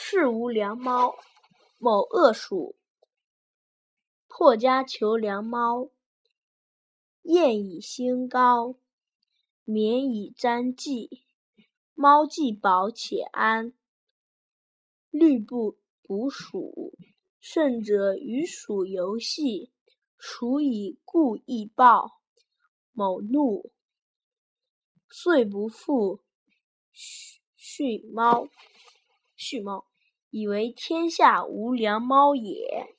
世无良猫。某恶鼠破家求良猫，燕以兴高，眠以沾迹。猫既饱且安，虑不捕鼠。甚者与鼠游戏，鼠以故意暴。某怒，遂不复训猫蓄猫，以为天下无良猫也。